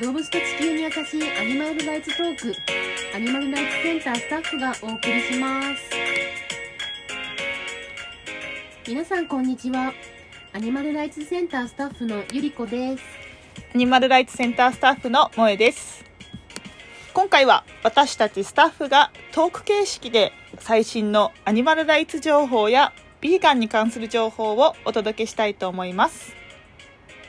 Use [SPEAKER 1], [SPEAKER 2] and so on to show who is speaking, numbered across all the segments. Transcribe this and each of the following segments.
[SPEAKER 1] 動物と地球に優しいアニマルライツトークアニマルライツセンタースタッフがお送りします。皆さんこんにちは。アニマルライツセンタースタッフのゆりこです。
[SPEAKER 2] アニマルライツセンタースタッフの萌えです。今回は私たちスタッフがトーク形式で最新のアニマルライツ情報やビーガンに関する情報をお届けしたいと思います。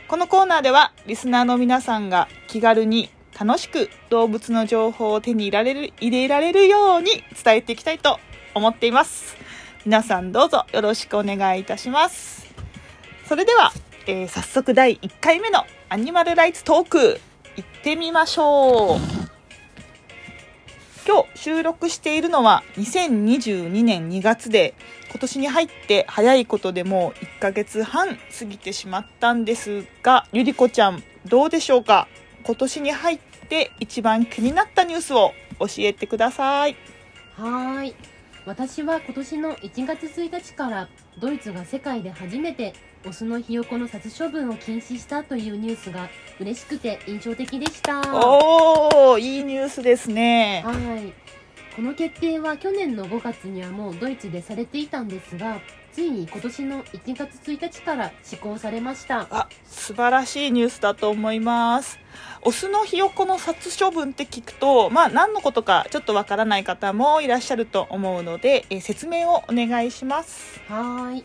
[SPEAKER 2] このコーナーではリスナーの皆さんが気軽に楽しく動物の情報を手に入れられる入れられるように伝えていきたいと思っています。皆さんどうぞよろしくお願いいたします。それでは、えー早速第1回目のアニマルライツトーク行ってみましょう。今日収録しているのは2022年2月で今年に入って早いことでもう1ヶ月半過ぎてしまったんですがゆりこちゃんどうでしょうか？今年に入って一番気になったニュースを教えてください。
[SPEAKER 1] はーい。私は今年の1月1日からドイツが世界で初めてオスのひよこの殺処分を禁止したというニュースが嬉しくて印象的でした。
[SPEAKER 2] おーいいニュースですね。
[SPEAKER 1] はい。この決定は去年の5月にはもうドイツでされていたんですがついに今年の1月1日から施行されました。
[SPEAKER 2] あ素晴らしいニュースだと思います。オスのひよこの殺処分って聞くとまあ何のことかちょっとわからない方もいらっしゃると思うので、えー説明をお願いします。
[SPEAKER 1] はーい。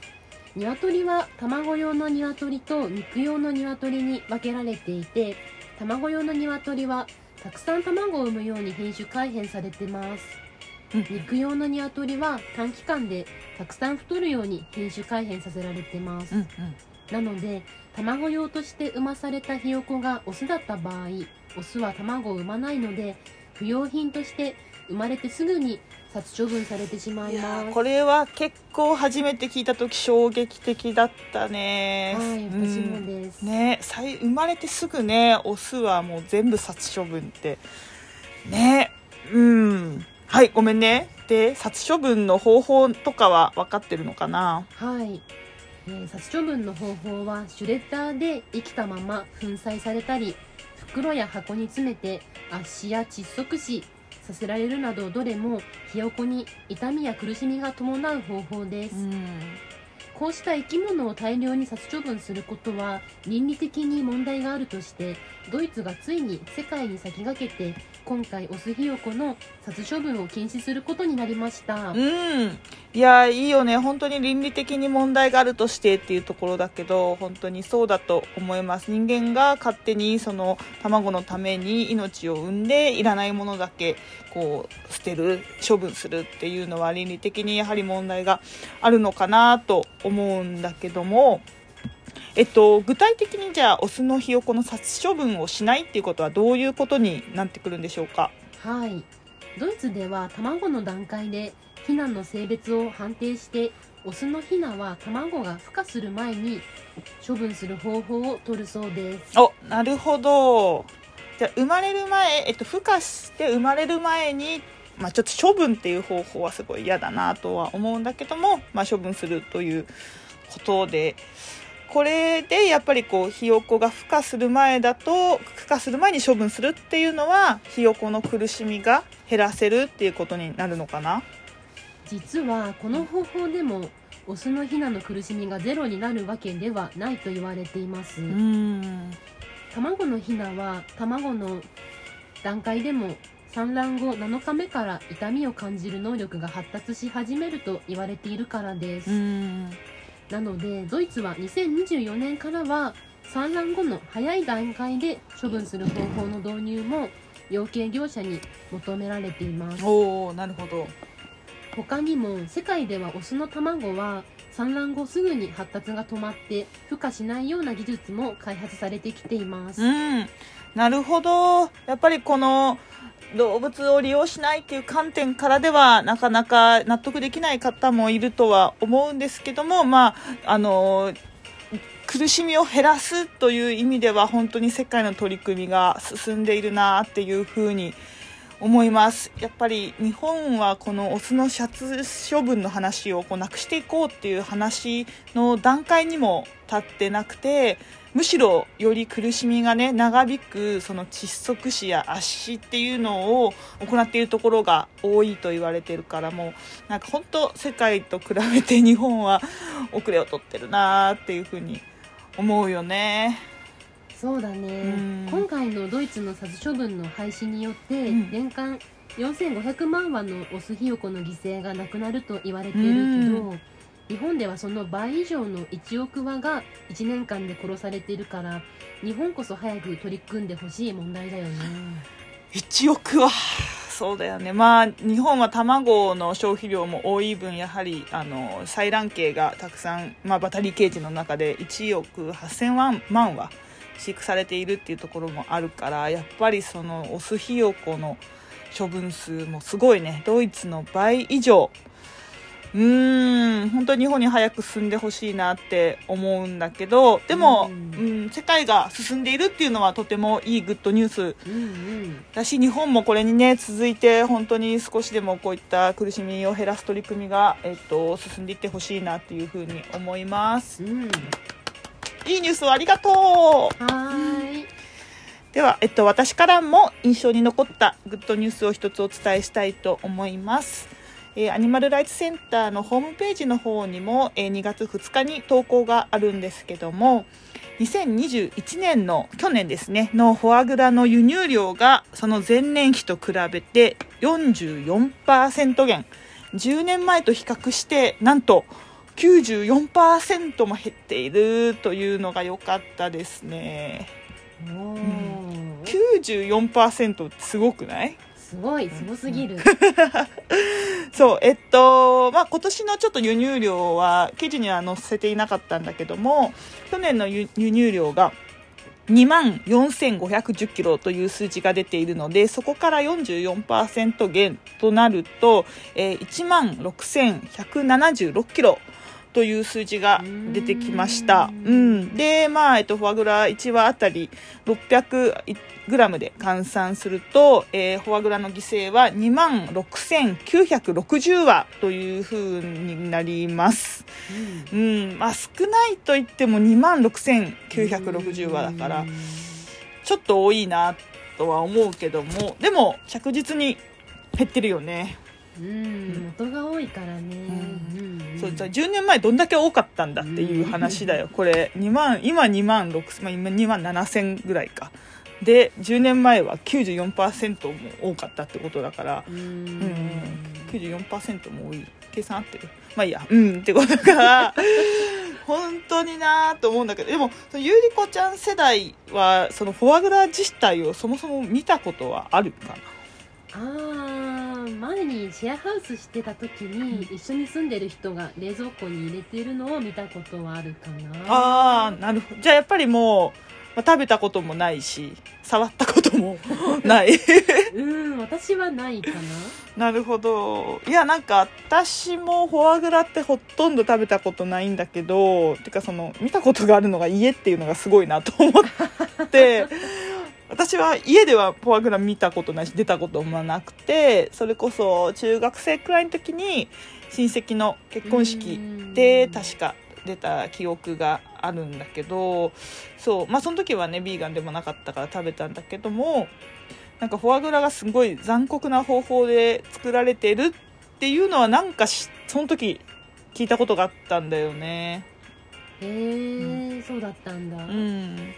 [SPEAKER 1] 鶏は卵用の鶏と肉用の鶏に分けられていて卵用の鶏はたくさん卵を産むように品種改変されてます。
[SPEAKER 2] うん
[SPEAKER 1] 肉用の鶏は短期間でたくさん太るように品種改変させられてます、
[SPEAKER 2] うんうん。
[SPEAKER 1] なので卵用として産まされたひよこがオスだった場合オスは卵を産まないので不用品として生まれてすぐに殺処分されてしまいます。
[SPEAKER 2] ーこれは結構初めて聞いた時衝撃的だったね。
[SPEAKER 1] はい
[SPEAKER 2] うん
[SPEAKER 1] 私もです、
[SPEAKER 2] ね再生まれてすぐねオスはもう全部殺処分って。ねうんはいごめんね。で殺処分の方法とかは分かってるのかな？
[SPEAKER 1] はい、えー殺処分の方法はシュレッダーで生きたまま粉砕されたり袋や箱に詰めて圧死や窒息死させられるなどどれもひよこに痛みや苦しみが伴う方法です、
[SPEAKER 2] うん。
[SPEAKER 1] こうした生き物を大量に殺処分することは倫理的に問題があるとしてドイツがついに世界に先駆けて今回オスひよこの殺処分を禁止することになりました、
[SPEAKER 2] うん。いやいいよね。本当に倫理的に問題があるとしてっていうところだけど本当にそうだと思います。人間が勝手にその卵のために命を産んでいらないものだけこう捨てる処分するっていうのは倫理的にやはり問題があるのかなと思うんだけどもえっと、具体的にじゃあオスのひよこの殺処分をしないっていうことはどういうことになってくるんでしょうか？
[SPEAKER 1] はい。ドイツでは卵の段階でヒナの性別を判定してオスのヒナは卵が孵化する前に処分する方法を取るそうです。
[SPEAKER 2] おなるほど。じゃあ生まれる前、えっと、孵化して生まれる前に、まあ、ちょっと処分っていう方法はすごい嫌だなとは思うんだけども、まあ、処分するということでこれでやっぱりこうひよこが孵化する前だと孵化する前に処分するっていうのはひよこの苦しみが減らせるっていうことになるのかな？
[SPEAKER 1] 実はこの方法でもオスのヒナの苦しみがゼロになるわけではないと言われています、卵のヒナは卵の段階でも産卵後7日目から痛みを感じる能力が発達し始めると言われているからです、なのでドイツは2024年からは産卵後の早い段階で処分する方法の導入も養鶏業者に求められています。
[SPEAKER 2] おおなるほど。
[SPEAKER 1] 他にも世界ではオスの卵は産卵後すぐに発達が止まって孵化しないような技術も開発されてきています、
[SPEAKER 2] うん、なるほど。やっぱりこの動物を利用しないっていう観点からではなかなか納得できない方もいるとは思うんですけども、まあ、あの、苦しみを減らすという意味では本当に世界の取り組みが進んでいるなっていうふうに思いますやっぱり日本はこのオスの殺処分の話をこうなくしていこうっていう話の段階にも立ってなくてむしろより苦しみがね長引くその窒息死や圧死っていうのを行っているところが多いと言われてるからもうなんか本当世界と比べて日本は遅れを取ってるなーっていうふうに思うよね。
[SPEAKER 1] そうだね、
[SPEAKER 2] うん
[SPEAKER 1] のドイツの殺処分の廃止によって、
[SPEAKER 2] うん。
[SPEAKER 1] 年間4500万羽のオスヒヨコの犠牲がなくなると言われているけど、日本ではその倍以上の1億羽が1年間で殺されているから日本こそ早く取り組んでほしい問題だよね。
[SPEAKER 2] 1億はそうだよね。まあ日本は卵の消費量も多い分やはりあの採卵系がたくさん、まあ、バタリーケージの中で1億8000万万は飼育されているっていうところもあるからやっぱりそのオスヒヨコの処分数もすごいね。ドイツの倍以上。うーん本当に日本に早く進んでほしいなって思うんだけどでも、
[SPEAKER 1] う
[SPEAKER 2] うんん、世界が進んでいるっていうのはとてもいいグッドニュース。
[SPEAKER 1] うんうん。
[SPEAKER 2] だし日本もこれにね続いて本当に少しでもこういった苦しみを減らす取り組みが、えっと、進んでいってほしいなっていうふうに思います。
[SPEAKER 1] うん
[SPEAKER 2] いいニュースをありがとう
[SPEAKER 1] はーい
[SPEAKER 2] では、えっと、私からも印象に残ったグッドニュースを一つお伝えしたいと思います。えーアニマルライツセンターのホームページの方にも、えー2月2日に投稿があるんですけども、2021年の去年ですね、のフォアグラの輸入量がその前年比と比べて44%減。10年前と比較して、なんと94%も減っているというのが良かったですね。
[SPEAKER 1] おー。
[SPEAKER 2] 94%ってすごくない？
[SPEAKER 1] すごいすごすぎる、
[SPEAKER 2] そうえっとまあ今年のちょっと輸入量は記事には載せていなかったんだけども去年の輸輸入量が2万4510キロという数字が出ているのでそこから44%減となると、えー1万6176キロという数字が出てきました。
[SPEAKER 1] う
[SPEAKER 2] うんん、で、まあ、えっと、フォアグラ1羽あたり600グラムで換算すると、えーフォアグラの犠牲は2万6960羽というふうになります。うん、まあ少ないと言っても2万6960羽だから
[SPEAKER 1] うん、
[SPEAKER 2] ちょっと多いなとは思うけども、でも着実に減ってるよね。
[SPEAKER 1] うん元が多いからね、うん。
[SPEAKER 2] そうじゃあ10年前どんだけ多かったんだっていう話だよ、これ2万今2万6、まあ、今2万7千ぐらいか。で10年前は94%も多かったってことだから、
[SPEAKER 1] うん。
[SPEAKER 2] うん、94%も多い。計算合ってる？まあいいや。うんってことだから 本当になーと思うんだけど。でもそのゆうりこちゃん世代はそのフォアグラ自体をそもそも見たことはあるかな？
[SPEAKER 1] あー前にシェアハウスしてた時に一緒に住んでる人が冷蔵庫に入れてるのを見たことはあるかな。
[SPEAKER 2] ああなるほど。じゃあやっぱりもう、まあ食べたこともないし 触ったこともない。
[SPEAKER 1] うん私はないかな。
[SPEAKER 2] なるほど。いやなんか私もフォアグラってほとんど食べたことないんだけどてかその見たことがあるのが家っていうのがすごいなと思って私は家ではフォアグラ見たことないし出たこともなくてそれこそ中学生くらいの時に親戚の結婚式で確か出た記憶があるんだけどそうまあその時はねビーガンでもなかったから食べたんだけどもなんかフォアグラがすごい残酷な方法で作られてるっていうのはなんかしその時聞いたことがあったんだよね。
[SPEAKER 1] へえ、そうだったんだ、
[SPEAKER 2] うん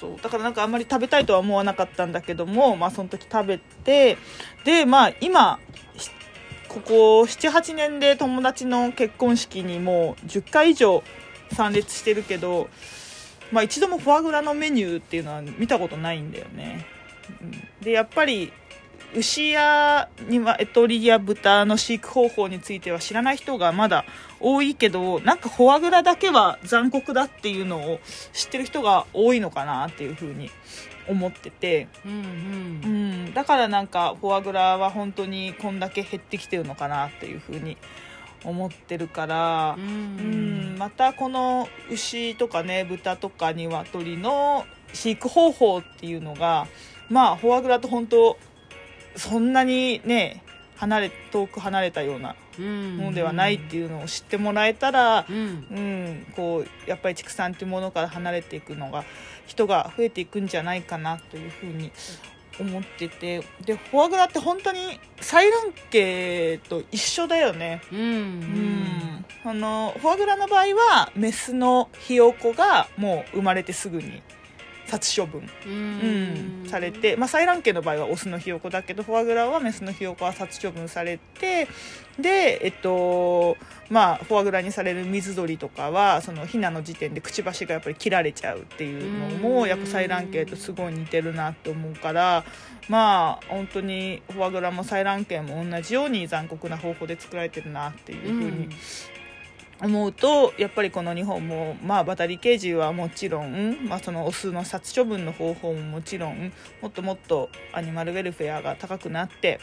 [SPEAKER 2] そうだからなんかあんまり食べたいとは思わなかったんだけどもまあその時食べてでまあ今ここ78年で友達の結婚式にもう10回以上参列してるけど、まあ、一度もフォアグラのメニューっていうのは見たことないんだよね。でやっぱり牛や鶏や豚の飼育方法については知らない人がまだ多いけどなんかフォアグラだけは残酷だっていうのを知ってる人が多いのかなっていうふうに思ってて、
[SPEAKER 1] うん
[SPEAKER 2] う
[SPEAKER 1] うん。
[SPEAKER 2] ん、だからなんかフォアグラは本当にこんだけ減ってきてるのかなっていうふうに思ってるから
[SPEAKER 1] う、
[SPEAKER 2] うんん、またこの牛とかね豚とか鶏の飼育方法っていうのがまあフォアグラと本当そんなにね離れ遠く離れたような
[SPEAKER 1] うん。
[SPEAKER 2] ものではないっていうのを知ってもらえたら、
[SPEAKER 1] うん。
[SPEAKER 2] うん、こうやっぱり畜産っていうものから離れていくのが人が増えていくんじゃないかなというふうに思っててでフォアグラって本当に採卵系と一緒だよね。
[SPEAKER 1] うん。
[SPEAKER 2] うん、あのフォアグラの場合はメスのひよこがもう生まれてすぐに殺処分、
[SPEAKER 1] う
[SPEAKER 2] うん。ん、されて、まあ、採卵系の場合はオスのひよこだけどフォアグラはメスのひよこは殺処分されてでえっとまあフォアグラにされる水鳥とかはそのヒナの時点でくちばしがやっぱり切られちゃうっていうの
[SPEAKER 1] うん。
[SPEAKER 2] もやっぱ採卵系とすごい似てるなって思うからまあ本当にフォアグラも採卵系も同じように残酷な方法で作られてるなっていうふうに思うとやっぱりこの日本も、まあ、バタリケージはもちろん、まあ、そのオスの殺処分の方法ももちろんもっともっとアニマルウェルフェアが高くなって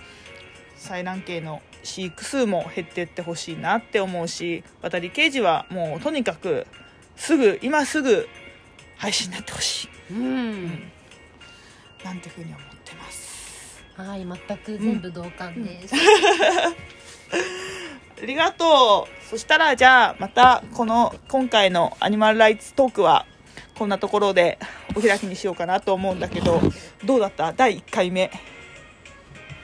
[SPEAKER 2] 採卵系の飼育数も減っていってほしいなって思うしバタリケージはもうとにかくすぐ今すぐ廃止になってほしい、
[SPEAKER 1] うん。
[SPEAKER 2] なんていうふうに思ってます。
[SPEAKER 1] はい全く全部同感です、
[SPEAKER 2] ありがとうそしたらじゃあまたこの今回のアニマルライツトークはこんなところでお開きにしようかなと思うんだけどどうだった？第1回目。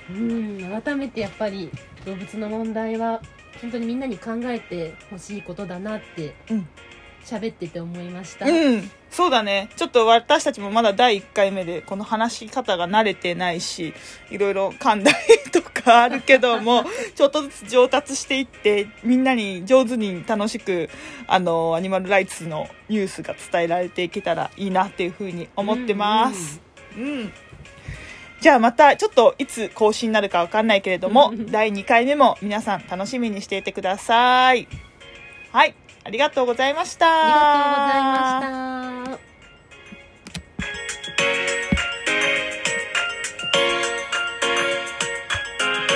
[SPEAKER 1] うん改めてやっぱり動物の問題は本当にみんなに考えてほしいことだなって
[SPEAKER 2] うん
[SPEAKER 1] 喋ってて思いました、
[SPEAKER 2] うん。そうだね。ちょっと私たちもまだ第1回目でこの話し方が慣れてないしいろいろ噛んだりとかあるけども ちょっとずつ上達していってみんなに上手に楽しくあのアニマルライツのニュースが伝えられていけたらいいなっていうふうに思ってます。うんじゃあまたちょっといつ更新になるかわかんないけれども 第2回目も皆さん楽しみにしていてください。はい、ありがとうございました。
[SPEAKER 1] ありがとうございました